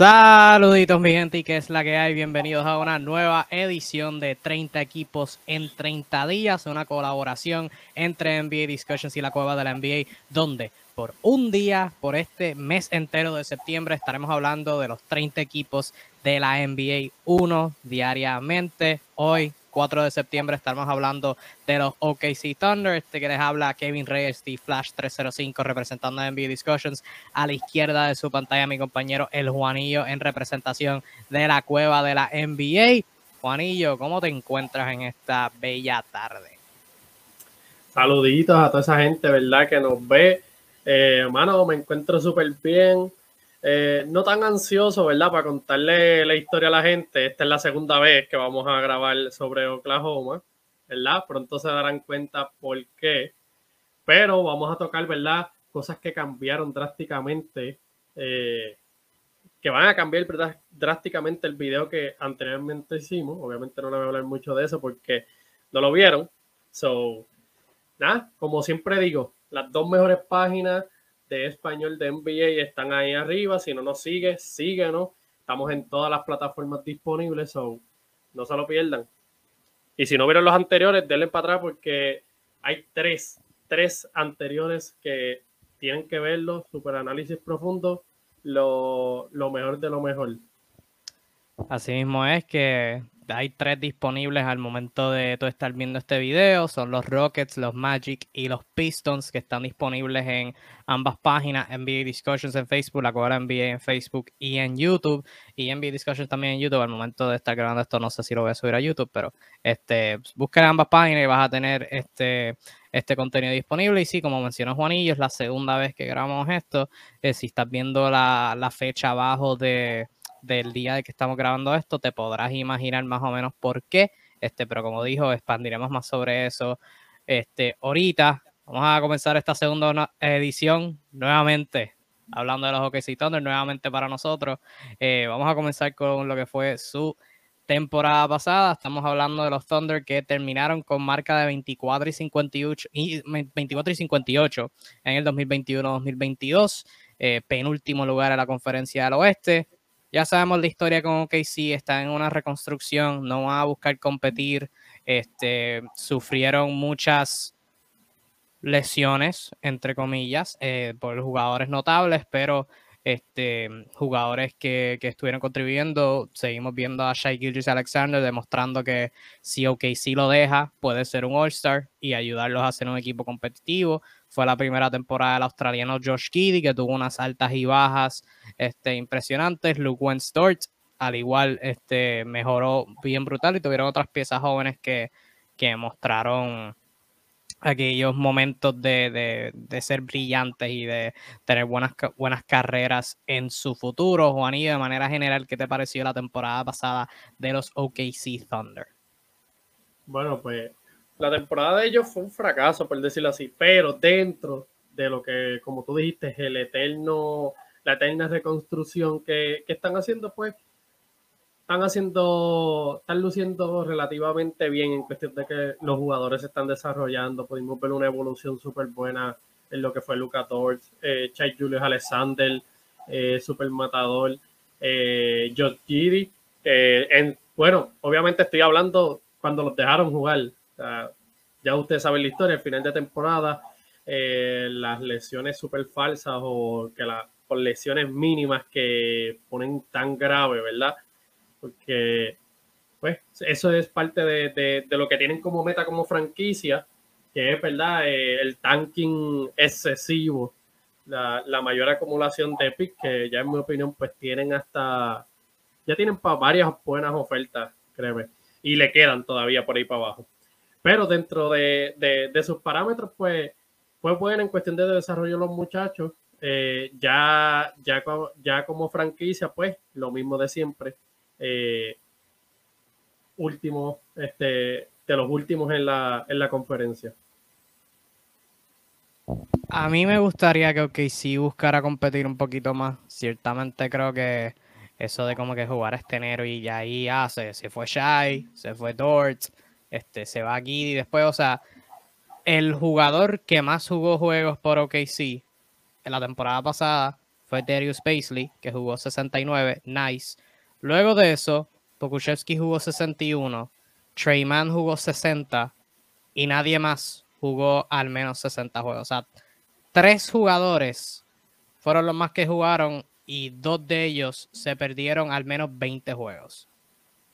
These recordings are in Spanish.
Saluditos mi gente y que es la que hay, bienvenidos a una nueva edición de 30 equipos en 30 días, una colaboración entre NBA Discussions y la cueva de la NBA, donde por un día, por este mes entero de septiembre, estaremos hablando de los 30 equipos de la NBA, uno diariamente. Hoy 4 de septiembre estaremos hablando de los OKC Thunder. Este que les habla Kevin Reyes y Flash 305 representando a NBA Discussions. A la izquierda de su pantalla mi compañero El Juanillo en representación de la cueva de la NBA. Juanillo, ¿cómo te encuentras en esta bella tarde? Saluditos a toda esa gente, ¿verdad? Que nos ve. Eh, hermano, me encuentro súper bien. Eh, no tan ansioso, ¿verdad? Para contarle la historia a la gente. Esta es la segunda vez que vamos a grabar sobre Oklahoma, ¿verdad? Pronto se darán cuenta por qué. Pero vamos a tocar, ¿verdad? Cosas que cambiaron drásticamente, eh, que van a cambiar drásticamente el video que anteriormente hicimos. Obviamente no le voy a hablar mucho de eso porque no lo vieron. So, nada, como siempre digo, las dos mejores páginas de español de NBA están ahí arriba. Si no nos sigue, síguenos. Estamos en todas las plataformas disponibles, so no se lo pierdan. Y si no vieron los anteriores, denle para atrás porque hay tres, tres anteriores que tienen que verlo. Super análisis profundo, lo, lo mejor de lo mejor. Así mismo es que hay tres disponibles al momento de tú estar viendo este video. Son los Rockets, los Magic y los Pistons que están disponibles en ambas páginas. NBA Discussions en Facebook, la cual NBA en Facebook y en YouTube. Y NBA Discussions también en YouTube. Al momento de estar grabando esto, no sé si lo voy a subir a YouTube, pero este, busquen ambas páginas y vas a tener este, este contenido disponible. Y sí, como mencionó Juanillo, es la segunda vez que grabamos esto. Eh, si estás viendo la, la fecha abajo de del día de que estamos grabando esto, te podrás imaginar más o menos por qué. Este, pero como dijo, expandiremos más sobre eso. Este, ahorita vamos a comenzar esta segunda edición nuevamente, hablando de los OKC Thunder, nuevamente para nosotros. Eh, vamos a comenzar con lo que fue su temporada pasada. Estamos hablando de los Thunder que terminaron con marca de 24 y 58, y 24 y 58 en el 2021-2022. Eh, penúltimo lugar en la conferencia del oeste. Ya sabemos la historia con OKC, está en una reconstrucción, no va a buscar competir, este, sufrieron muchas lesiones, entre comillas, eh, por jugadores notables, pero este, jugadores que, estuvieron contribuyendo. Seguimos viendo a Shai Gilgis Alexander demostrando que si OKC lo deja, puede ser un All-Star y ayudarlos a ser un equipo competitivo. Fue la primera temporada del australiano Josh Giddy, que tuvo unas altas y bajas este, impresionantes. Luke Wenstort, al igual, este, mejoró bien brutal y tuvieron otras piezas jóvenes que, que mostraron aquellos momentos de, ser brillantes y de tener buenas, buenas carreras en su futuro. Juan, y de manera general, ¿qué te pareció la temporada pasada de los OKC Thunder? Bueno, pues la temporada de ellos fue un fracaso, por decirlo así, pero dentro de lo que, como tú dijiste, el eterno, la eterna reconstrucción que, están haciendo, pues están haciendo, están luciendo relativamente bien en cuestión de que los jugadores se están desarrollando. Pudimos ver una evolución súper buena en lo que fue Luca Torres, eh, Chai Julius Alexander, eh, super matador, eh, Josh Giddy. en, bueno, obviamente estoy hablando cuando los dejaron jugar. Ya ustedes saben la historia, al final de temporada, eh, las lesiones súper falsas o que la, por lesiones mínimas que ponen tan grave, ¿verdad? porque pues eso es parte de, lo que tienen como meta como franquicia, que es verdad eh, el tanking excesivo, la, mayor acumulación de picks, que ya en mi opinión pues tienen hasta, ya tienen para varias buenas ofertas, créeme, y le quedan todavía por ahí para abajo. Pero dentro de, sus parámetros, pues, pues bueno, en cuestión de desarrollo los muchachos, eh, ya, ya, ya como franquicia, pues lo mismo de siempre eh, últimos, este, de los últimos en la, en la conferencia. A mí me gustaría que OKC buscara competir un poquito más. Ciertamente creo que eso de como que jugar este enero y ya ahí hace, se, fue Shai, se fue Dort, este, se va aquí y después, o sea, el jugador que más jugó juegos por OKC en la temporada pasada fue Darius Paisley, que jugó 69, nice. Luego de eso, Pokushevsky jugó 61, Treyman jugó 60 y nadie más jugó al menos 60 juegos. O sea, tres jugadores fueron los más que jugaron y dos de ellos se perdieron al menos 20 juegos.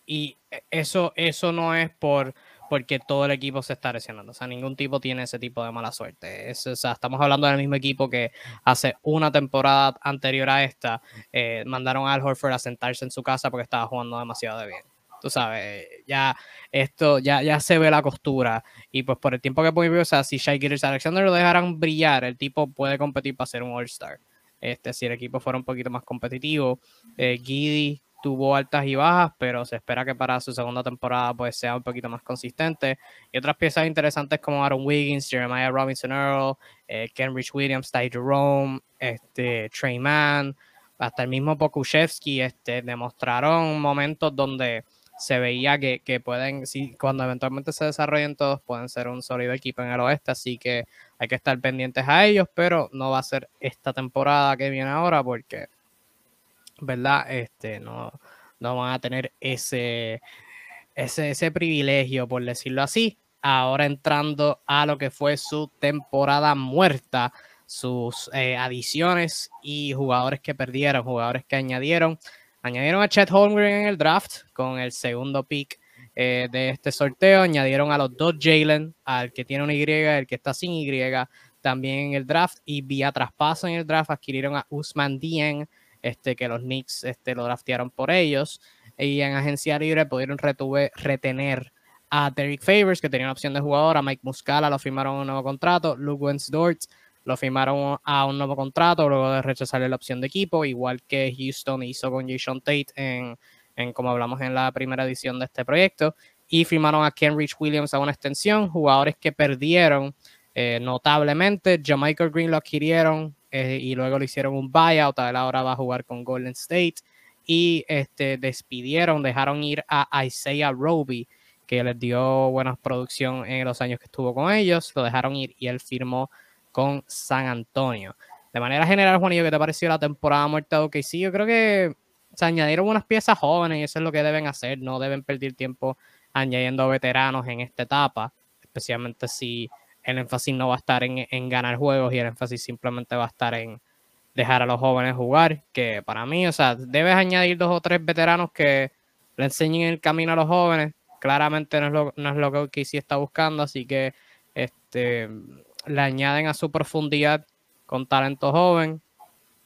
Y eso, eso no es por porque todo el equipo se está lesionando. O sea, ningún tipo tiene ese tipo de mala suerte. o sea, estamos hablando del mismo equipo que hace una temporada anterior a esta eh, mandaron a Al Horford a sentarse en su casa porque estaba jugando demasiado de bien. Tú sabes, ya esto, ya, ya se ve la costura. Y pues por el tiempo que puede o sea, si Shai y Alexander lo dejaran brillar, el tipo puede competir para ser un All-Star. Este, si el equipo fuera un poquito más competitivo, eh, Giddy tuvo altas y bajas, pero se espera que para su segunda temporada pues sea un poquito más consistente. Y otras piezas interesantes como Aaron Wiggins, Jeremiah Robinson Earl, eh, Kenrich Williams, Ty Jerome, este, Trey Mann, hasta el mismo Pokushevsky, este, demostraron momentos donde se veía que, que, pueden, si, cuando eventualmente se desarrollen todos, pueden ser un sólido equipo en el oeste, así que hay que estar pendientes a ellos, pero no va a ser esta temporada que viene ahora porque ¿verdad? Este, no, no van a tener ese, ese, ese privilegio, por decirlo así. Ahora entrando a lo que fue su temporada muerta, sus eh, adiciones y jugadores que perdieron, jugadores que añadieron. Añadieron a Chet Holmgren en el draft con el segundo pick eh, de este sorteo. Añadieron a los dos Jalen, al que tiene una Y, el que está sin Y, también en el draft. Y vía traspaso en el draft adquirieron a Usman Dien, este, que los Knicks este, lo draftearon por ellos. Y en agencia libre pudieron retener a Derek Favors, que tenía una opción de jugador, a Mike Muscala lo firmaron a un nuevo contrato, Luke Wensdort lo firmaron a un nuevo contrato luego de rechazarle la opción de equipo, igual que Houston hizo con Jason Tate en, en como hablamos en la primera edición de este proyecto, y firmaron a Kenrich Williams a una extensión, jugadores que perdieron eh, notablemente, Jamaica Green lo adquirieron eh, y luego le hicieron un buyout, él ahora va a jugar con Golden State y este, despidieron, dejaron ir a Isaiah Roby, que les dio buena producción en los años que estuvo con ellos, lo dejaron ir y él firmó con San Antonio. De manera general, Juanillo, ¿qué te pareció la temporada muerta de OKC? Yo creo que se añadieron unas piezas jóvenes y eso es lo que deben hacer, no deben perder tiempo añadiendo veteranos en esta etapa, especialmente si el énfasis no va a estar en, ganar juegos y el énfasis simplemente va a estar en dejar a los jóvenes jugar, que para mí, o sea, debes añadir dos o tres veteranos que le enseñen el camino a los jóvenes. Claramente no es lo, que sí está buscando, así que este, le añaden a su profundidad con talento joven.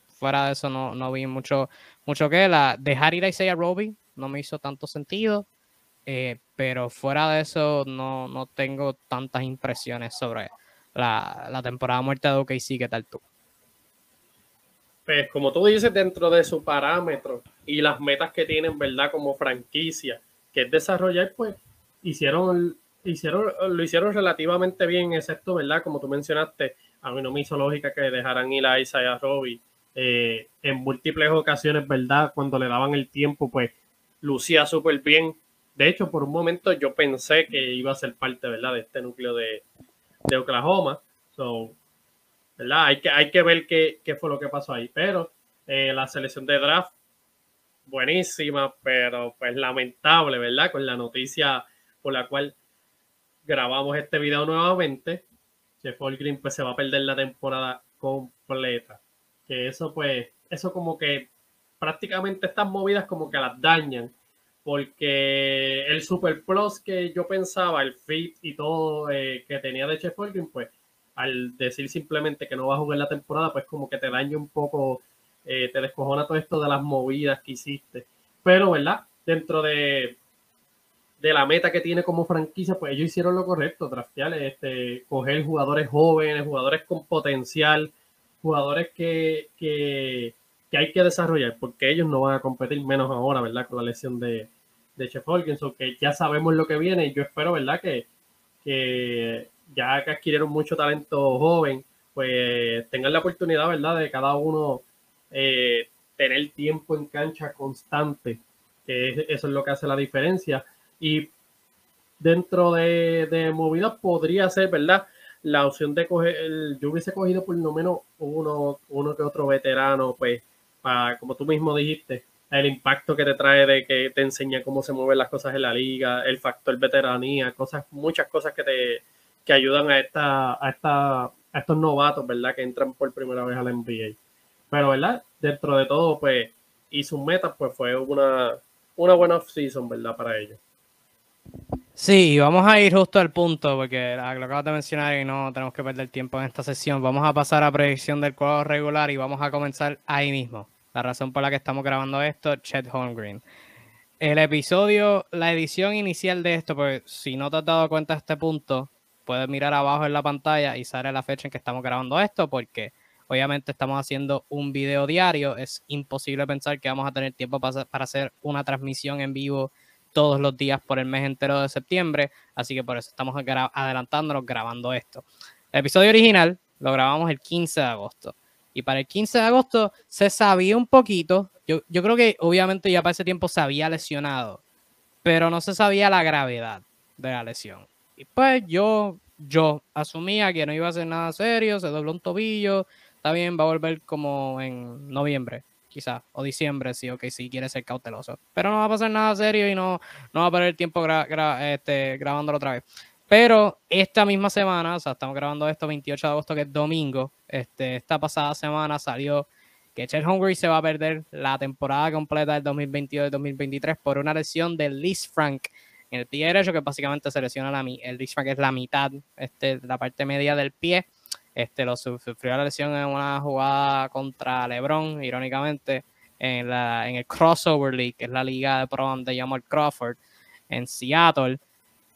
Fuera de eso no, no vi mucho, mucho que la dejar ir a Isaiah Roby no me hizo tanto sentido. Eh, pero fuera de eso no, no tengo tantas impresiones sobre la, la, temporada muerta de OKC. ¿Qué tal tú? Pues como tú dices, dentro de su parámetro y las metas que tienen, ¿verdad? Como franquicia, que es desarrollar, pues hicieron, hicieron, lo hicieron relativamente bien, excepto, ¿verdad? Como tú mencionaste, a mí no me hizo lógica que dejaran ir a Isaiah Robbie eh, en múltiples ocasiones, ¿verdad? Cuando le daban el tiempo, pues lucía súper bien de hecho, por un momento yo pensé que iba a ser parte, ¿verdad? De este núcleo de, Oklahoma. So, ¿verdad? Hay que, hay que ver qué, fue lo que pasó ahí. Pero eh, la selección de draft, buenísima, pero pues lamentable, ¿verdad? Con la noticia por la cual grabamos este video nuevamente. Jeff Green pues se va a perder la temporada completa. Que eso pues, eso como que prácticamente estas movidas como que las dañan porque el Super Plus que yo pensaba, el fit y todo eh, que tenía de Chef Holgrin, pues al decir simplemente que no va a jugar la temporada, pues como que te daña un poco, eh, te descojona todo esto de las movidas que hiciste. Pero, ¿verdad? Dentro de, de la meta que tiene como franquicia, pues ellos hicieron lo correcto, draftear, este, coger jugadores jóvenes, jugadores con potencial, jugadores que, que que hay que desarrollar, porque ellos no van a competir menos ahora, ¿verdad? Con la lesión de, de Chef Holkinson, que ya sabemos lo que viene y yo espero, ¿verdad? Que, que ya que adquirieron mucho talento joven, pues tengan la oportunidad, ¿verdad? De cada uno eh, tener tiempo en cancha constante, que eso es lo que hace la diferencia. Y dentro de, de movida podría ser, ¿verdad? la opción de coger, yo hubiese cogido por lo menos uno, uno que otro veterano, pues, como tú mismo dijiste, el impacto que te trae de que te enseña cómo se mueven las cosas en la liga, el factor veteranía, cosas, muchas cosas que te que ayudan a esta, a esta, a estos novatos, ¿verdad? Que entran por primera vez a la NBA. Pero, ¿verdad? Dentro de todo, pues, y sus metas, pues fue una, una buena off-season, ¿verdad? Para ellos. Sí, vamos a ir justo al punto, porque lo acabas de mencionar y no tenemos que perder tiempo en esta sesión. Vamos a pasar a predicción del cuadro regular y vamos a comenzar ahí mismo. La razón por la que estamos grabando esto, Chet Holmgren. El episodio, la edición inicial de esto, pues si no te has dado cuenta de este punto, puedes mirar abajo en la pantalla y sale la fecha en que estamos grabando esto, porque obviamente estamos haciendo un video diario. Es imposible pensar que vamos a tener tiempo para hacer una transmisión en vivo todos los días por el mes entero de septiembre, así que por eso estamos adelantándonos grabando esto. El episodio original lo grabamos el 15 de agosto. Y para el 15 de agosto se sabía un poquito. Yo, yo creo que obviamente ya para ese tiempo se había lesionado, pero no se sabía la gravedad de la lesión. Y pues yo, yo asumía que no iba a ser nada serio, se dobló un tobillo, está bien, va a volver como en noviembre quizás, o diciembre, sí, ok, si quiere ser cauteloso. Pero no va a pasar nada serio y no, no va a perder tiempo este, grabándolo otra vez. Pero esta misma semana, o sea, estamos grabando esto 28 de agosto, que es domingo, este, esta pasada semana salió que Chet Hungry se va a perder la temporada completa del 2022-2023 por una lesión de Liz Frank en el pie derecho, que básicamente se lesiona la, el Liz Frank es la mitad, este, la parte media del pie. Este, lo sufrió la lesión en una jugada contra LeBron, irónicamente, en, la, en el Crossover League, que es la liga de pro de Jamal Crawford, en Seattle.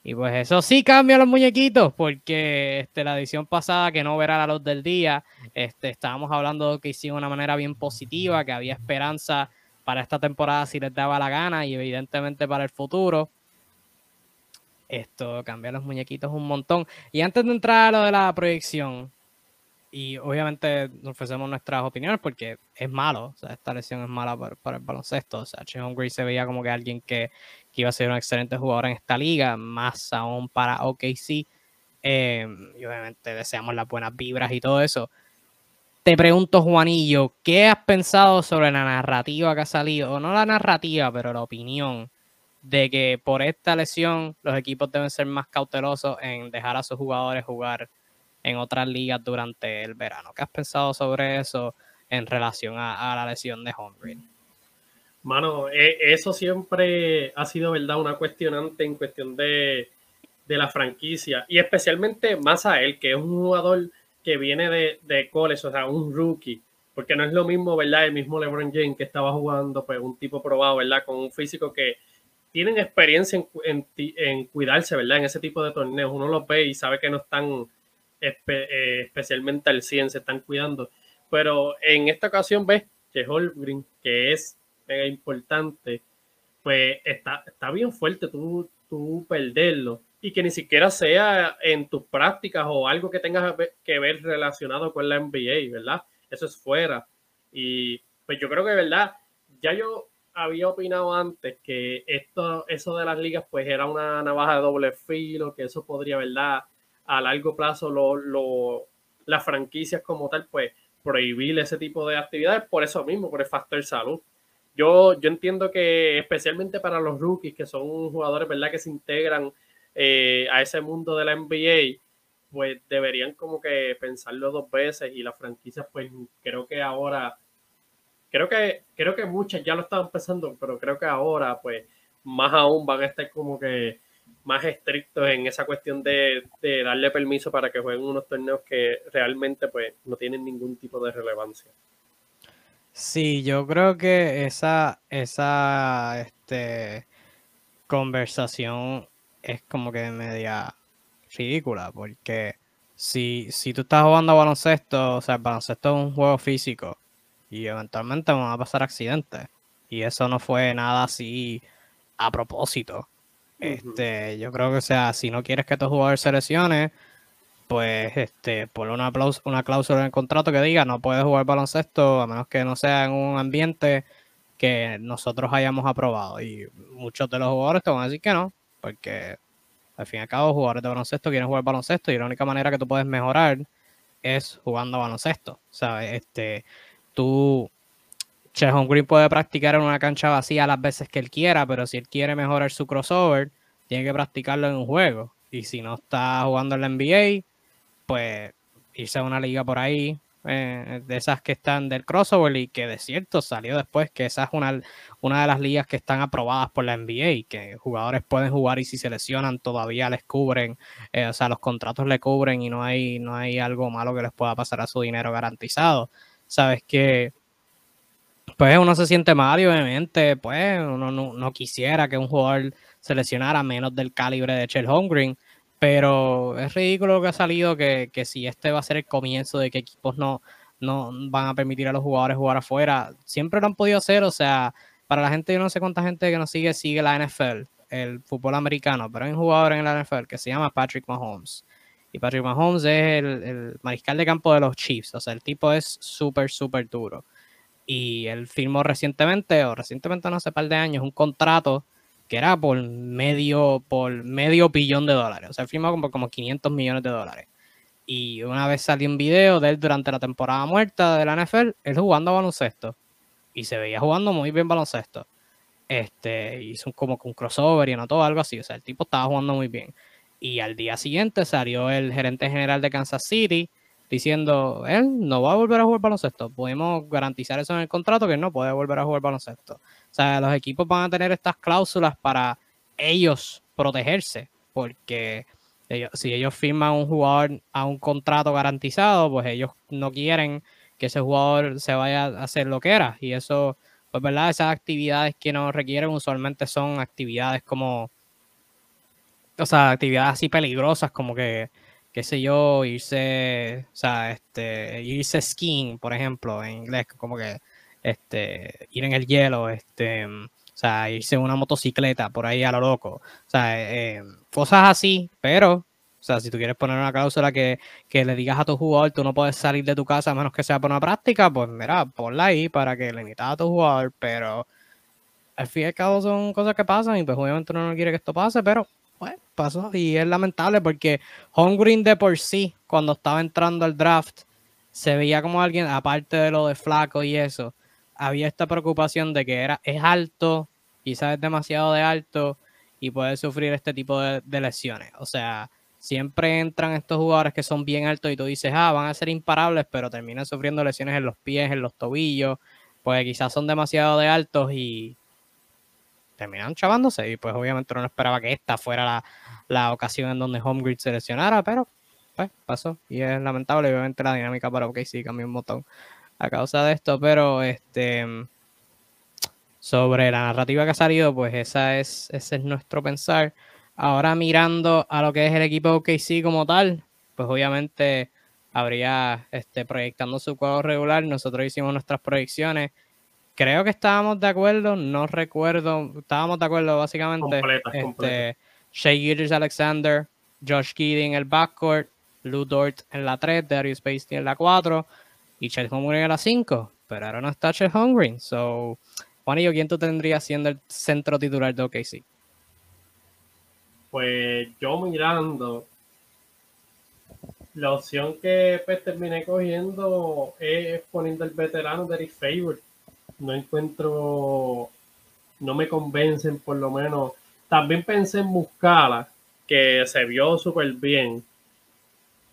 Y pues eso sí cambia los muñequitos, porque este, la edición pasada, que no verá la luz del día, este, estábamos hablando que hicieron una manera bien positiva, que había esperanza para esta temporada si les daba la gana y evidentemente para el futuro. Esto cambia los muñequitos un montón. Y antes de entrar a lo de la proyección, y obviamente nos ofrecemos nuestras opiniones porque es malo, o sea, esta lesión es mala para, el baloncesto. O sea, Chihon Gray se veía como que alguien que, iba a ser un excelente jugador en esta liga, más aún para OKC. Eh, y obviamente deseamos las buenas vibras y todo eso. Te pregunto, Juanillo, ¿qué has pensado sobre la narrativa que ha salido? O no la narrativa, pero la opinión de que por esta lesión los equipos deben ser más cautelosos en dejar a sus jugadores jugar en otras ligas durante el verano. ¿Qué has pensado sobre eso en relación a, la lesión de Holmgren? Mano, e, eso siempre ha sido, ¿verdad? Una cuestionante en cuestión de, la franquicia y especialmente más a él, que es un jugador que viene de, de college, o sea, un rookie, porque no es lo mismo, ¿verdad? El mismo LeBron James que estaba jugando, pues un tipo probado, ¿verdad? Con un físico que tienen experiencia en, en, cuidarse, ¿verdad? En ese tipo de torneos. Uno los ve y sabe que no están eh, especialmente al 100 se están cuidando. Pero en esta ocasión ves que Holmgren, que es mega importante, pues está, está bien fuerte tú, tú perderlo y que ni siquiera sea en tus prácticas o algo que tengas que ver relacionado con la NBA, ¿verdad? Eso es fuera. Y pues yo creo que, ¿verdad? Ya yo había opinado antes que esto, eso de las ligas pues era una navaja de doble filo, que eso podría, ¿verdad? A largo plazo lo, las franquicias como tal, pues prohibir ese tipo de actividades por eso mismo, por el factor salud. Yo, yo entiendo que especialmente para los rookies, que son jugadores, ¿verdad?, que se integran eh, a ese mundo de la NBA, pues deberían como que pensarlo dos veces y las franquicias, pues creo que ahora, creo que, creo que muchas ya lo estaban pensando, pero creo que ahora, pues más aún van a estar como que más estrictos en esa cuestión de, darle permiso para que jueguen unos torneos que realmente pues no tienen ningún tipo de relevancia. Sí, yo creo que esa, esa este, conversación es como que media ridícula, porque si, si tú estás jugando a baloncesto, o sea, el baloncesto es un juego físico y eventualmente van a pasar accidentes. Y eso no fue nada así a propósito. Este, yo creo que, sea, si no quieres que tu jugador se lesione, pues este, ponle una, una cláusula en el contrato que diga no puedes jugar baloncesto a menos que no sea en un ambiente que nosotros hayamos aprobado. Y muchos de los jugadores te van a decir que no, porque Al fin y al cabo, jugadores de baloncesto quieren jugar baloncesto y la única manera que tú puedes mejorar es jugando baloncesto. ¿Sabes? Este, tú, Chehon Green puede practicar en una cancha vacía las veces que él quiera, pero si él quiere mejorar su crossover, tiene que practicarlo en un juego. Y si no está jugando en la NBA, pues irse a una liga por ahí, eh, de esas que están del crossover y que de cierto salió después que esa es una, una de las ligas que están aprobadas por la NBA, que jugadores pueden jugar y si se lesionan todavía les cubren, eh, o sea, los contratos le cubren y no hay, no hay algo malo que les pueda pasar a su dinero garantizado. Sabes que pues uno se siente mal y obviamente pues uno no, quisiera que un jugador se lesionara menos del calibre de Chel Holmgren, pero es ridículo lo que ha salido que, si este va a ser el comienzo de que equipos no, no van a permitir a los jugadores jugar afuera, siempre lo han podido hacer, o sea, para la gente, yo no sé cuánta gente que nos sigue, sigue la NFL, el fútbol americano, pero hay un jugador en la NFL que se llama Patrick Mahomes. Y Patrick Mahomes es el, el mariscal de campo de los Chiefs, o sea, el tipo es súper, súper duro. Y él firmó recientemente, o recientemente no hace par de años, un contrato que era por medio, por medio billón de dólares. O sea, firmó como, como 500 millones de dólares. Y una vez salió un video de él durante la temporada muerta de la NFL, él jugando baloncesto. Y se veía jugando muy bien baloncesto. Este, hizo como un crossover y anotó algo así. O sea, el tipo estaba jugando muy bien. Y al día siguiente salió el gerente general de Kansas City diciendo, él no va a volver a jugar baloncesto. Podemos garantizar eso en el contrato, que no puede volver a jugar baloncesto. O sea, los equipos van a tener estas cláusulas para ellos protegerse, porque si ellos firman un jugador a un contrato garantizado, pues ellos no quieren que ese jugador se vaya a hacer lo que era. Y eso, pues verdad, esas actividades que nos requieren usualmente son actividades como, o sea, actividades así peligrosas como que qué sé yo, irse, o sea, este, irse skiing, por ejemplo, en inglés, como que este, ir en el hielo, este, o sea, irse en una motocicleta por ahí a lo loco, o sea, eh, cosas así, pero, o sea, si tú quieres poner una cláusula que, que, le digas a tu jugador, tú no puedes salir de tu casa a menos que sea por una práctica, pues mira, ponla ahí para que limitas a tu jugador, pero al fin y al cabo son cosas que pasan y pues obviamente uno no quiere que esto pase, pero pasó y es lamentable porque Holmgren de por sí, cuando estaba entrando al draft, se veía como alguien, aparte de lo de flaco y eso, había esta preocupación de que era, es alto, quizás es demasiado de alto y puede sufrir este tipo de, lesiones. O sea, siempre entran estos jugadores que son bien altos y tú dices, ah, van a ser imparables, pero terminan sufriendo lesiones en los pies, en los tobillos, pues quizás son demasiado de altos y terminaron chavándose y pues obviamente no esperaba que esta fuera la, ocasión en donde Homegrid se lesionara, pero pues pasó. Y es lamentable, obviamente la dinámica para OKC cambió un montón a causa de esto, pero este sobre la narrativa que ha salido, pues esa es, ese es nuestro pensar. Ahora mirando a lo que es el equipo OKC como tal, pues obviamente habría este, proyectando su cuadro regular, nosotros hicimos nuestras proyecciones creo que estábamos de acuerdo, no recuerdo, estábamos de acuerdo básicamente. este, Shea Alexander, Josh Giddy en el backcourt, Lou Dort en la 3, Darius Pasty en la 4 y Chet Holmgren en la 5. Pero ahora no está Chet Holmgren. So, Juanillo, ¿quién tú tendrías siendo el centro titular de OKC? Pues yo mirando, la opción que pues, terminé cogiendo es poniendo el veterano Derek Favor no encuentro, no me convencen por lo menos. También pensé en Muscala, que se vio súper bien,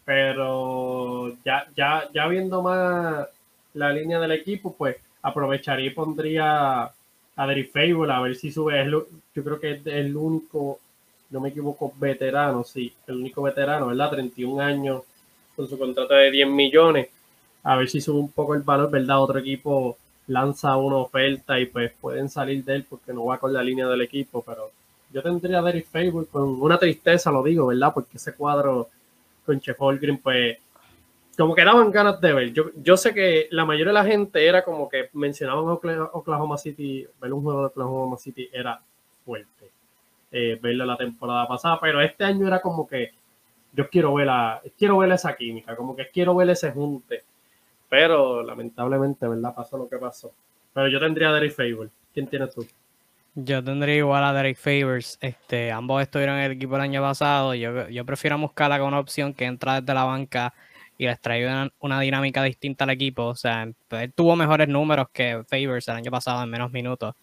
pero ya, ya, ya viendo más la línea del equipo, pues aprovecharía y pondría a Derek Fable a ver si sube. yo creo que es el único, no me equivoco, veterano, sí, el único veterano, ¿verdad? 31 años con su contrato de 10 millones. A ver si sube un poco el valor, ¿verdad? Otro equipo lanza una oferta y pues pueden salir de él porque no va con la línea del equipo, pero yo tendría a Derek Facebook con una tristeza, lo digo, ¿verdad? Porque ese cuadro con Chef Holgren, pues como que daban ganas de ver. Yo, yo sé que la mayoría de la gente era como que mencionaban Oklahoma City, ver un juego de Oklahoma City era fuerte. Eh, verlo la temporada pasada, pero este año era como que yo quiero ver, la, quiero ver esa química, como que quiero ver ese junte pero lamentablemente, ¿verdad? Pasó lo que pasó. Pero yo tendría a Derek Fable. ¿Quién tienes tú? Yo tendría igual a Derek Favors. Este, ambos estuvieron en el equipo el año pasado. Yo, yo prefiero a Muscala con una opción que entra desde la banca y les trae una, dinámica distinta al equipo. O sea, él tuvo mejores números que Favors el año pasado en menos minutos.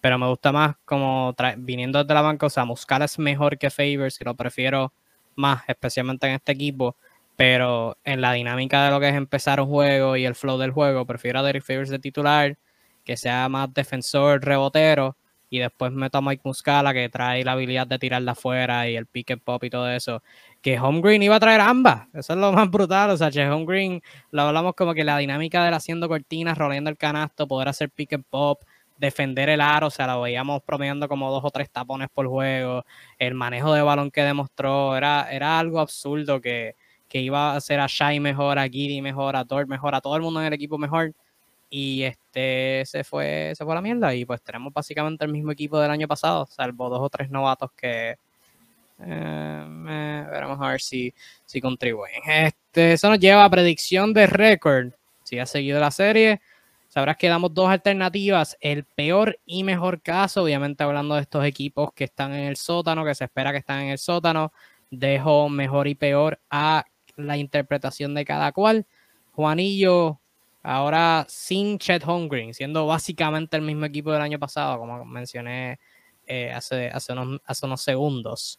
Pero me gusta más como viniendo desde la banca. O sea, Muscala es mejor que Favors y lo prefiero más, especialmente en este equipo. Pero en la dinámica de lo que es empezar un juego y el flow del juego, prefiero a Derek Favors de titular, que sea más defensor, rebotero y después meto a Mike Muscala que trae la habilidad de tirarla afuera y el pick and pop y todo eso. Que Home Green iba a traer ambas. Eso es lo más brutal. O sea, que Home Green lo hablamos como que la dinámica de él haciendo cortinas, roleando el canasto, poder hacer pick and pop, defender el aro. O sea, lo veíamos promediando como dos o tres tapones por juego. El manejo de balón que demostró era, era algo absurdo que, que iba a hacer a Shai mejor, a Giddy mejor, a Thor mejor, a todo el mundo en el equipo mejor y este se fue, se fue a la mierda y pues tenemos básicamente el mismo equipo del año pasado, salvo dos o tres novatos que eh, veremos a ver si, si contribuyen. Este, eso nos lleva a predicción de récord. Si has seguido la serie, sabrás que damos dos alternativas, el peor y mejor caso, obviamente hablando de estos equipos que están en el sótano, que se espera que están en el sótano, dejo mejor y peor a la interpretación de cada cual. Juanillo, Ahora sin Chet Holmgren, siendo básicamente el mismo equipo del año pasado, como mencioné eh, hace, hace, unos, hace unos segundos.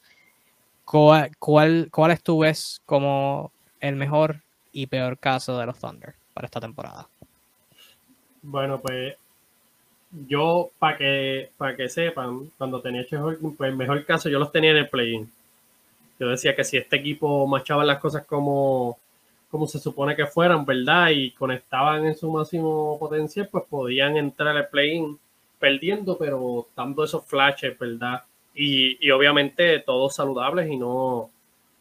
¿Cuál, cuál, ¿Cuáles tú ves como el mejor y peor caso de los Thunder para esta temporada? Bueno, pues yo, para que, para que sepan, cuando tenía Chet Holmgren, pues el mejor caso yo los tenía en el play-in. Yo decía que si este equipo machaba las cosas como como se supone que fueran, ¿verdad? Y conectaban en su máximo potencial, pues podían entrar al play-in perdiendo, pero dando esos flashes, ¿verdad? Y, obviamente todos saludables y no,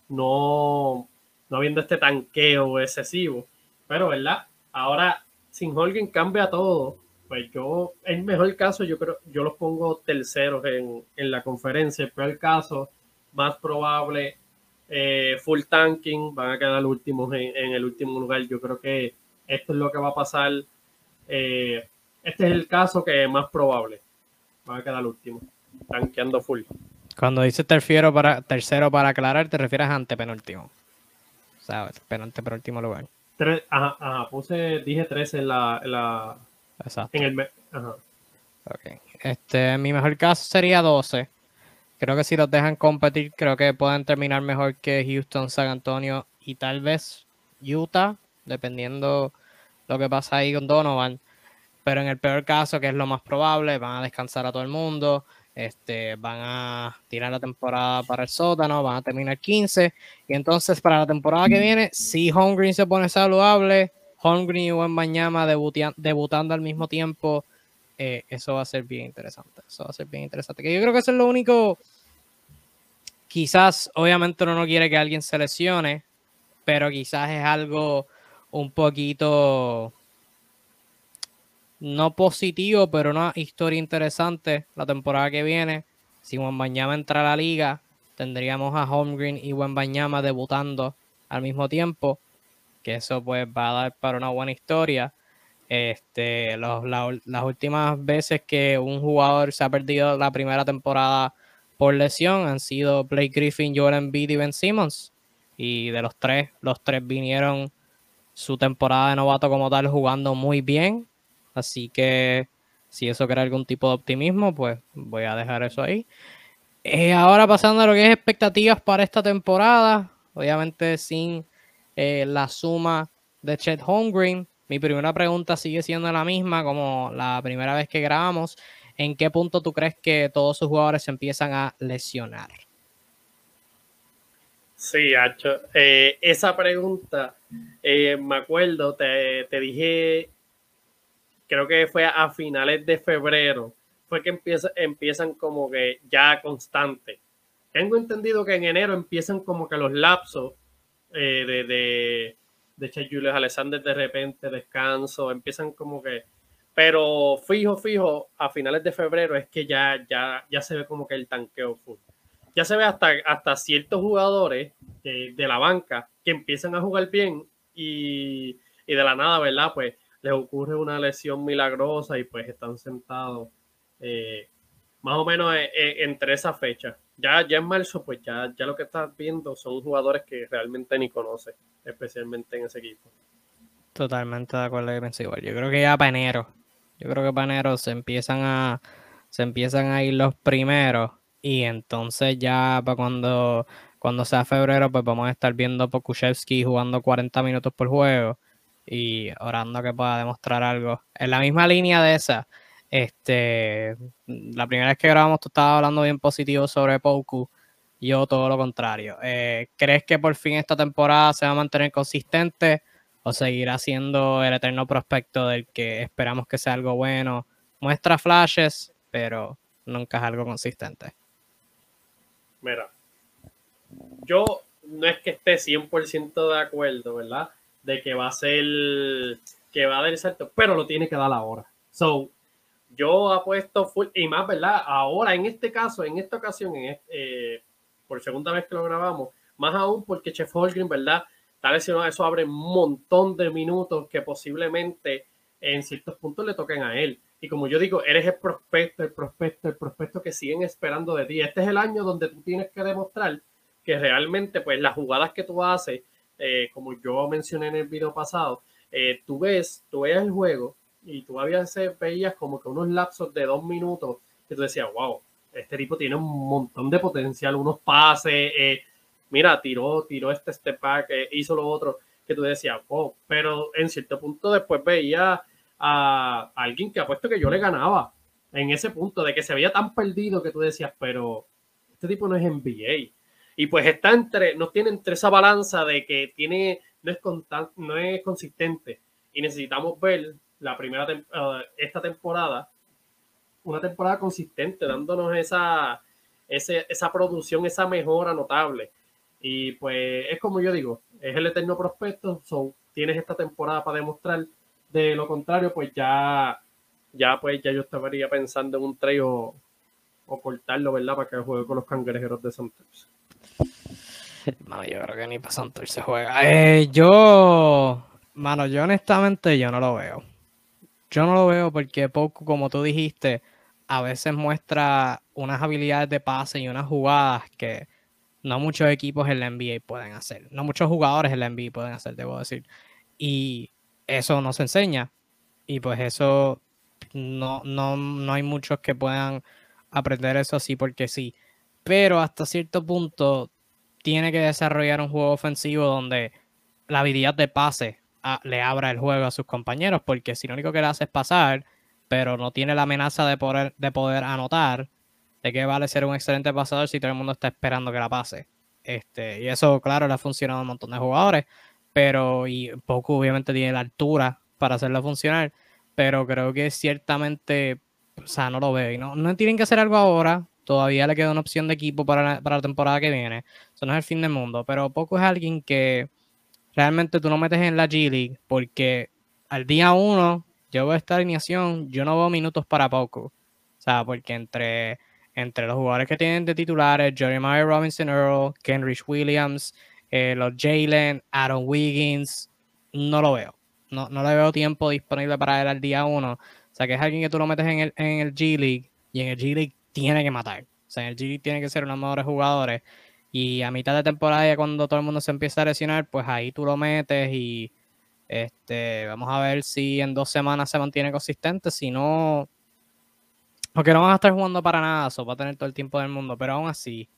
no, no viendo este tanqueo excesivo. Pero, ¿verdad? Ahora, sin Holgen cambia todo. Pues yo, en mejor caso, yo creo, yo los pongo terceros en, en la conferencia. El peor caso, más probable, eh, full tanking, van a quedar últimos en, el último lugar. Yo creo que esto es lo que va a pasar. Eh, este es el caso que es más probable. Van a quedar últimos, tanqueando full. Cuando dices tercero para, tercero para aclarar, te refieres a antepenúltimo. ¿Sabes? Antepenúltimo lugar. ajá, puse, dije 13 en la, en la Exacto. En el, ajá. Este, mi mejor caso sería 12. Creo que si los dejan competir, creo que pueden terminar mejor que Houston, San Antonio y tal vez Utah, dependiendo lo que pasa ahí con Donovan. Pero en el peor caso, que es lo más probable, van a descansar a todo el mundo, este, van a tirar la temporada para el sótano, van a terminar 15. Y entonces para la temporada que viene, si Holmgren se pone saludable, Holmgren y Wembanyama debutando al mismo tiempo, eh, eso va a ser bien interesante. Eso va a ser bien interesante. Que yo creo que eso es lo único. Quizás, obviamente, uno no quiere que alguien se lesione, pero quizás es algo un poquito no positivo, pero una historia interesante la temporada que viene. Si Wembanyama entra a la liga, tendríamos a Holmgren y Wembanyama debutando al mismo tiempo, que eso pues va a dar para una buena historia. Este, las últimas veces que un jugador se ha perdido la primera temporada por lesión han sido Blake Griffin, Jordan Embiid y Ben Simmons. Y de los tres, los tres vinieron su temporada de novato como tal jugando muy bien. Así que si eso crea algún tipo de optimismo, pues voy a dejar eso ahí. Eh, ahora pasando a lo que es expectativas para esta temporada, obviamente sin eh, la suma de Chet Holmgren, mi primera pregunta sigue siendo la misma como la primera vez que grabamos. ¿En qué punto tú crees que todos sus jugadores se empiezan a lesionar? Sí, Hacho. Eh, esa pregunta, eh, me acuerdo, te, dije, creo que fue a finales de febrero, fue que empieza, empiezan como que ya constante. Tengo entendido que en enero empiezan como que los lapsos eh, de de hecho Julius Alexander de repente descanso, empiezan como que, pero fijo, fijo, a finales de febrero es que ya, ya, ya se ve como que el tanqueo full. Ya se ve hasta, hasta ciertos jugadores de, la banca que empiezan a jugar bien y, de la nada, ¿verdad? Pues les ocurre una lesión milagrosa y pues están sentados eh, más o menos eh, eh, entre esa fecha. Ya, ya en marzo, pues ya, ya lo que estás viendo son jugadores que realmente ni conoces, especialmente en ese equipo. Totalmente de acuerdo igual. Yo creo que ya para enero, yo creo que para enero se empiezan a, se empiezan a ir los primeros y entonces ya para cuando, cuando sea febrero, pues vamos a estar viendo Pokushevsky jugando 40 minutos por juego y orando que pueda demostrar algo. En la misma línea de esa, este, la primera vez que grabamos tú estabas hablando bien positivo sobre Poku, yo todo lo contrario. Eh, ¿Crees que por fin esta temporada se va a mantener consistente o seguirá siendo el eterno prospecto del que esperamos que sea algo bueno? Muestra flashes, pero nunca es algo consistente. Mira, yo no es que esté 100% de acuerdo, ¿verdad? De que va a ser, que va a dar el salto, pero lo tiene que dar ahora. So, yo apuesto full, y más, ¿verdad? Ahora, en este caso, en esta ocasión, eh, por segunda vez que lo grabamos, más aún porque Chef Holgren, ¿verdad? Si no, eso abre un montón de minutos que posiblemente en ciertos puntos le toquen a él. Y como yo digo, eres el prospecto, el prospecto, el prospecto que siguen esperando de ti. Este es el año donde tú tienes que demostrar que realmente, pues, las jugadas que tú haces, eh, como yo mencioné en el video pasado, eh, tú ves, tú ves el juego y tú habías, veías como que unos lapsos de dos minutos que tú decías, wow, este tipo tiene un montón de potencial, unos pases, eh, mira, tiró, tiró este step back, eh, hizo lo otro, que tú decías, wow, pero en cierto punto después veía a, alguien que ha puesto que yo le ganaba en ese punto de que se veía tan perdido que tú decías, pero este tipo no es NBA. Y pues está entre, nos tiene entre esa balanza de que tiene, no es, no es consistente y necesitamos ver la primera uh, esta temporada, una temporada consistente, dándonos esa, esa producción, esa mejora notable. Y pues es como yo digo, es el eterno prospecto, so, tienes esta temporada para demostrar. De lo contrario, pues ya, ya pues ya yo estaría pensando en un trade o, cortarlo, ¿verdad? Para que juegue con los cangrejeros de Santos. Mano, yo creo que ni para Santos se juega. Eh, yo, mano, yo honestamente yo no lo veo. Yo no lo veo porque poco, como tú dijiste, a veces muestra unas habilidades de pase y unas jugadas que no muchos equipos en la NBA pueden hacer. No muchos jugadores en la NBA pueden hacer, debo decir. Y eso no se enseña. Y pues eso no, no, no hay muchos que puedan aprender eso así porque sí. Pero hasta cierto punto tiene que desarrollar un juego ofensivo donde la habilidad de pase le abra el juego a sus compañeros, porque si lo único que le hace es pasar, pero no tiene la amenaza de poder, de poder anotar, de qué vale ser un excelente pasador si todo el mundo está esperando que la pase. Este, y eso, claro, le ha funcionado a un montón de jugadores, pero y poco obviamente tiene la altura para hacerlo funcionar, pero creo que ciertamente, o sea, no lo veo. Y no, no tienen que hacer algo ahora, todavía le queda una opción de equipo para para la temporada que viene. Eso no es el fin del mundo, pero poco es alguien que realmente tú no metes en la G League porque al día uno yo veo esta alineación, yo no veo minutos para poco. O sea, porque entre, entre los jugadores que tienen de titulares, Jeremiah Robinson Earl, Kenrich Williams, eh, los Jalen, Aaron Wiggins, no lo veo. No, no le veo tiempo disponible para él al día uno. O sea, que es alguien que tú lo metes en el, en el G League y en el G League tiene que matar. O sea, en el G League tiene que ser uno de los mejores jugadores. Y a mitad de temporada, ya cuando todo el mundo se empieza a lesionar, pues ahí tú lo metes y este, vamos a ver si en dos semanas se mantiene consistente. Si no, porque no van a estar jugando para nada, eso va a tener todo el tiempo del mundo, pero aún así,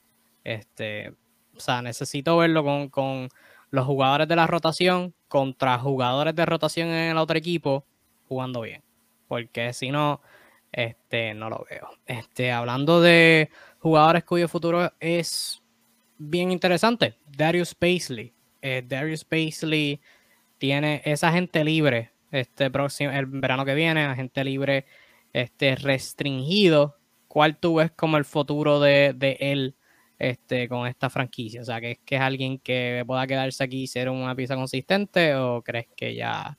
este, o sea, necesito verlo con, con los jugadores de la rotación contra jugadores de rotación en el otro equipo jugando bien. Porque si no, este, no lo veo. Este, hablando de jugadores cuyo futuro es bien interesante. Darius Paisley. Eh, Darius Paisley tiene esa gente libre este próximo, el verano que viene, agente libre este, restringido. ¿Cuál tú ves como el futuro de, él este, con esta franquicia? O sea, ¿que, que es alguien que pueda quedarse aquí y ser una pieza consistente o crees que ya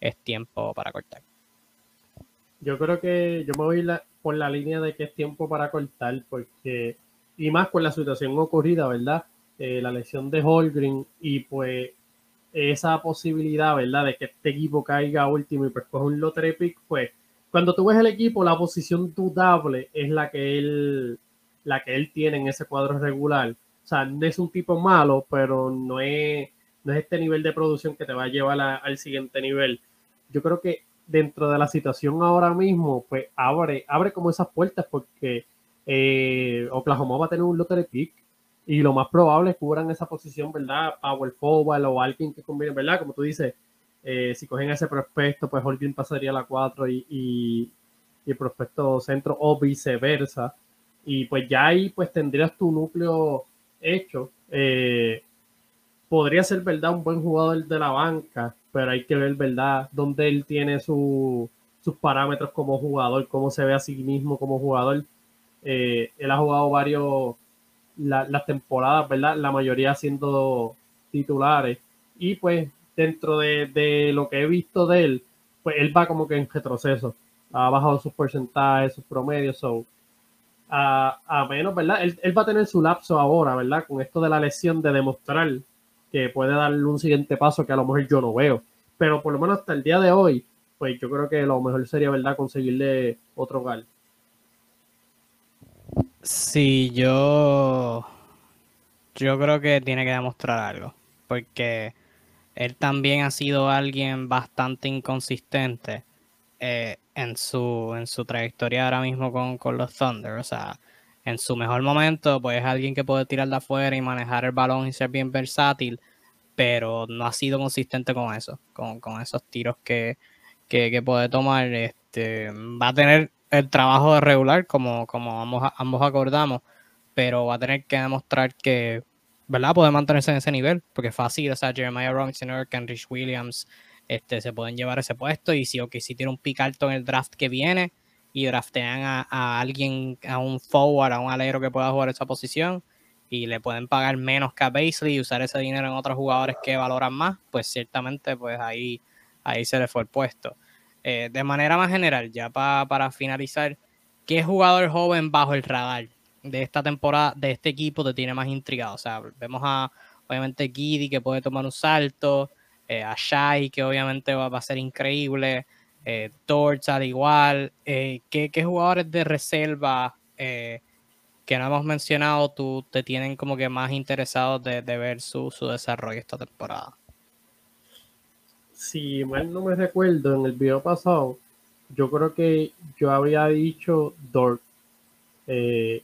es tiempo para cortar? Yo creo que yo me voy por la línea de que es tiempo para cortar porque y más con la situación ocurrida, ¿verdad? Eh, la lesión de Holgren y pues esa posibilidad, ¿verdad? De que este equipo caiga último y pues coja un lottery pick, pues cuando tú ves el equipo, la posición dudable es la que él, la que él tiene en ese cuadro regular. O sea, no es un tipo malo, pero no es, no es este nivel de producción que te va a llevar al siguiente nivel. Yo creo que dentro de la situación ahora mismo, pues abre, abre como esas puertas porque eh, Oklahoma va a tener un lottery pick y lo más probable es cubran esa posición, ¿verdad? Power forward o alguien que combine, ¿verdad? Como tú dices, eh, si cogen ese prospecto, pues Holgrin pasaría a la 4 y, el prospecto centro o viceversa. Y pues ya ahí pues tendrías tu núcleo hecho. Eh, podría ser, ¿verdad? Un buen jugador de la banca, pero hay que ver, ¿verdad? Dónde él tiene sus parámetros como jugador, cómo se ve a sí mismo como jugador. Eh, él ha jugado varios las temporadas, ¿verdad? La mayoría siendo titulares. Y pues dentro de, lo que he visto de él, pues él va como que en retroceso. Ha bajado sus porcentajes, sus promedios. So, a, menos, ¿verdad? Él, él, va a tener su lapso ahora, ¿verdad? Con esto de la lesión de demostrar que puede darle un siguiente paso que a lo mejor yo no veo. Pero por lo menos hasta el día de hoy, pues yo creo que lo mejor sería, ¿verdad? Conseguirle otro hogar. Sí, yo. Yo creo que tiene que demostrar algo. Porque él también ha sido alguien bastante inconsistente eh, en, su, en su trayectoria ahora mismo con, los Thunder. O sea, en su mejor momento, pues es alguien que puede tirar de afuera y manejar el balón y ser bien versátil, pero no ha sido consistente con eso, con, esos tiros que, que, puede tomar. Este, va a tener el trabajo de regular, como, como ambos, ambos acordamos, pero va a tener que demostrar que, ¿verdad? Puede mantenerse en ese nivel, porque es fácil, o sea, Jeremiah Robinson, Rich Williams, este, se pueden llevar ese puesto, y si, que si tiene un pick alto en el draft que viene, y draftean a, alguien, a un forward, a un alero que pueda jugar esa posición, y le pueden pagar menos que a Baisley y usar ese dinero en otros jugadores que valoran más, pues ciertamente pues ahí, ahí se le fue el puesto. Eh, de manera más general, ya para finalizar, ¿qué jugador joven bajo el radar de esta temporada, de este equipo, te tiene más intrigado? O sea, vemos a, obviamente, Giddy que puede tomar un salto, eh, a Shai que obviamente va, a ser increíble, eh, Torch al igual. Eh, ¿qué, jugadores de reserva que no hemos mencionado tú te tienen como que más interesados de, ver su, su desarrollo esta temporada? si mal no me recuerdo, en el video pasado, yo creo que yo había dicho Dort. Eh,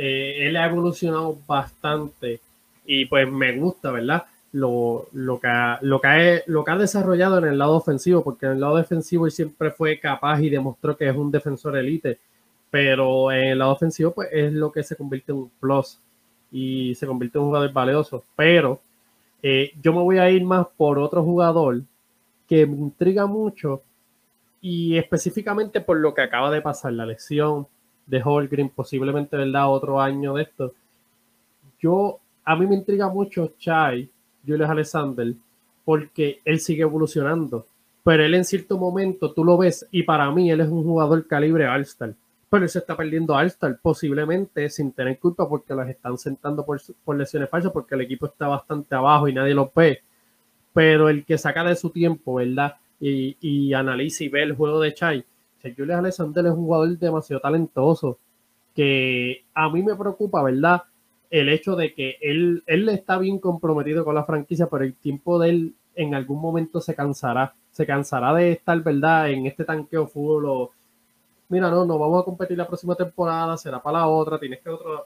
eh, él ha evolucionado bastante y pues me gusta, ¿verdad? Lo, lo, que ha, lo, que lo que ha desarrollado en el lado ofensivo, porque en el lado defensivo siempre fue capaz y demostró que es un defensor elite, pero en el lado ofensivo pues es lo que se convierte en un plus y se convierte en un jugador valioso, pero eh, yo me voy a ir más por otro jugador que me intriga mucho y específicamente por lo que acaba de pasar, la lesión de Holgren, posiblemente, ¿verdad? Otro año de esto. Yo, a mí me intriga mucho Chai, Julius Alexander, porque él sigue evolucionando, pero él en cierto momento tú lo ves y para mí él es un jugador calibre All-Star pero él se está perdiendo a Alstar, posiblemente sin tener culpa porque los están sentando por, lesiones falsas, porque el equipo está bastante abajo y nadie lo ve. Pero el que saca de su tiempo, ¿verdad? Y, y analiza y ve el juego de Chai. Julius Alexander es un jugador demasiado talentoso que a mí me preocupa, ¿verdad? El hecho de que él, él está bien comprometido con la franquicia, pero el tiempo de él en algún momento se cansará. Se cansará de estar, ¿verdad? En este tanqueo fútbol mira, no, no vamos a competir la próxima temporada, será para la otra, tienes que otra,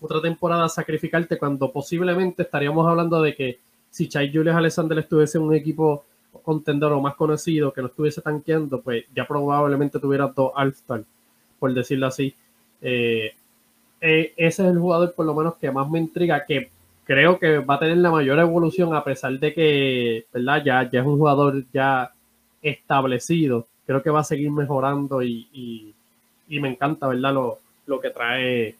otra temporada sacrificarte cuando posiblemente estaríamos hablando de que si Chai Julius Alexander estuviese en un equipo contendor o más conocido que no estuviese tanqueando, pues ya probablemente tuviera dos All-Star, por decirlo así. Eh, eh, ese es el jugador por lo menos que más me intriga, que creo que va a tener la mayor evolución a pesar de que, ¿verdad? Ya, ya es un jugador ya establecido creo que va a seguir mejorando y, me encanta, ¿verdad? Lo, lo, que trae,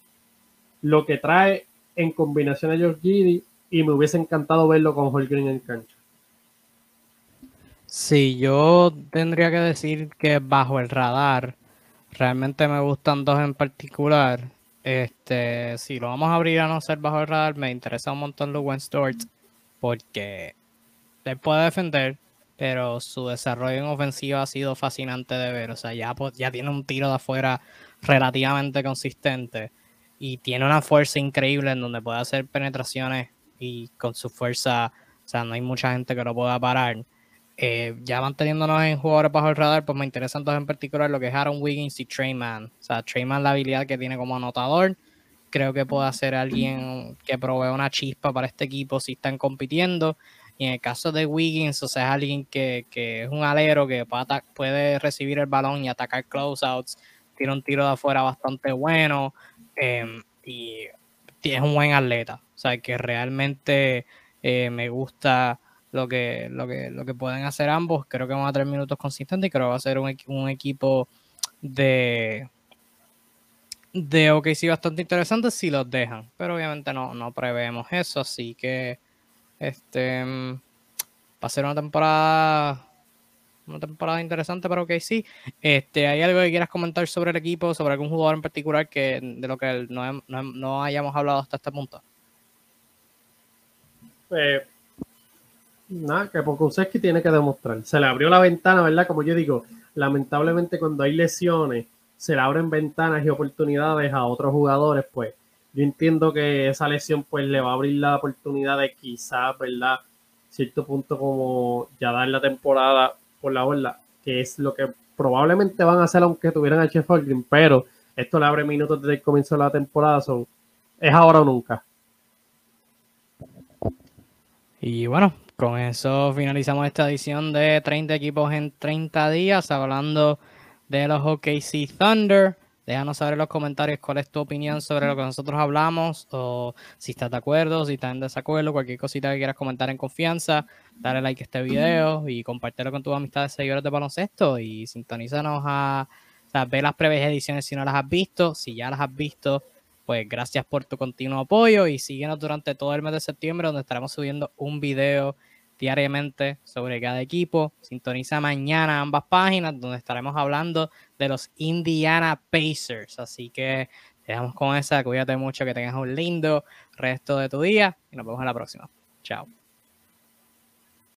lo que trae en combinación a George Giddy y me hubiese encantado verlo con Holgren en cancha. Sí, yo tendría que decir que bajo el radar, realmente me gustan dos en particular. Este, si lo vamos a abrir a no ser bajo el radar, me interesa un montón Lewin Stewart porque él puede defender, pero su desarrollo en ofensiva ha sido fascinante de ver. O sea, ya, ya tiene un tiro de afuera relativamente consistente y tiene una fuerza increíble en donde puede hacer penetraciones y con su fuerza, o sea, no hay mucha gente que lo pueda parar. Eh, ya manteniéndonos en jugadores bajo el radar, pues me interesan dos en particular lo que es Aaron Wiggins y Treyman. O sea, Treyman la habilidad que tiene como anotador, creo que puede ser alguien que provee una chispa para este equipo si están compitiendo. Y en el caso de Wiggins, o sea, es alguien que, es un alero que puede, recibir el balón y atacar closeouts, tiene un tiro de afuera bastante bueno em, y es un buen atleta. O sea, que realmente eh, me gusta lo que, lo, que, lo que pueden hacer ambos. Creo que van a tener minutos consistentes y creo que va a ser un, un equipo de, de OKC bastante interesante si los dejan. Pero obviamente no, no prevemos eso, así que este va a ser una temporada una temporada interesante para OKC. Este, ¿Hay algo que quieras comentar sobre el equipo, sobre algún jugador en particular que de lo que no, no, hayamos hablado hasta este punto? Eh, nada, que Pokusevski tiene que demostrar. Se le abrió la ventana, ¿verdad? Como yo digo, lamentablemente cuando hay lesiones, se le abren ventanas y oportunidades a otros jugadores, pues yo entiendo que esa lesión pues le va a abrir la oportunidad de quizás, ¿verdad? Cierto punto como ya dar la temporada por la borda, que es lo que probablemente van a hacer aunque tuvieran a Chef Holgrim, pero esto le abre minutos desde el comienzo de la temporada, son, es ahora o nunca. Y bueno, con eso finalizamos esta edición de 30 equipos en 30 días, hablando de los OKC Thunder. Déjanos saber en los comentarios cuál es tu opinión sobre lo que nosotros hablamos, o si estás de acuerdo, si estás en desacuerdo, cualquier cosita que quieras comentar en confianza, dale like a este video y compártelo con tus amistades seguidores de baloncesto y sintonízanos a, o sea, ve las previas ediciones si no las has visto, si ya las has visto, pues gracias por tu continuo apoyo y síguenos durante todo el mes de septiembre donde estaremos subiendo un video diariamente sobre cada equipo. Sintoniza mañana ambas páginas donde estaremos hablando de los Indiana Pacers. Así que te dejamos con esa. Cuídate mucho, que tengas un lindo resto de tu día y nos vemos en la próxima. Chao.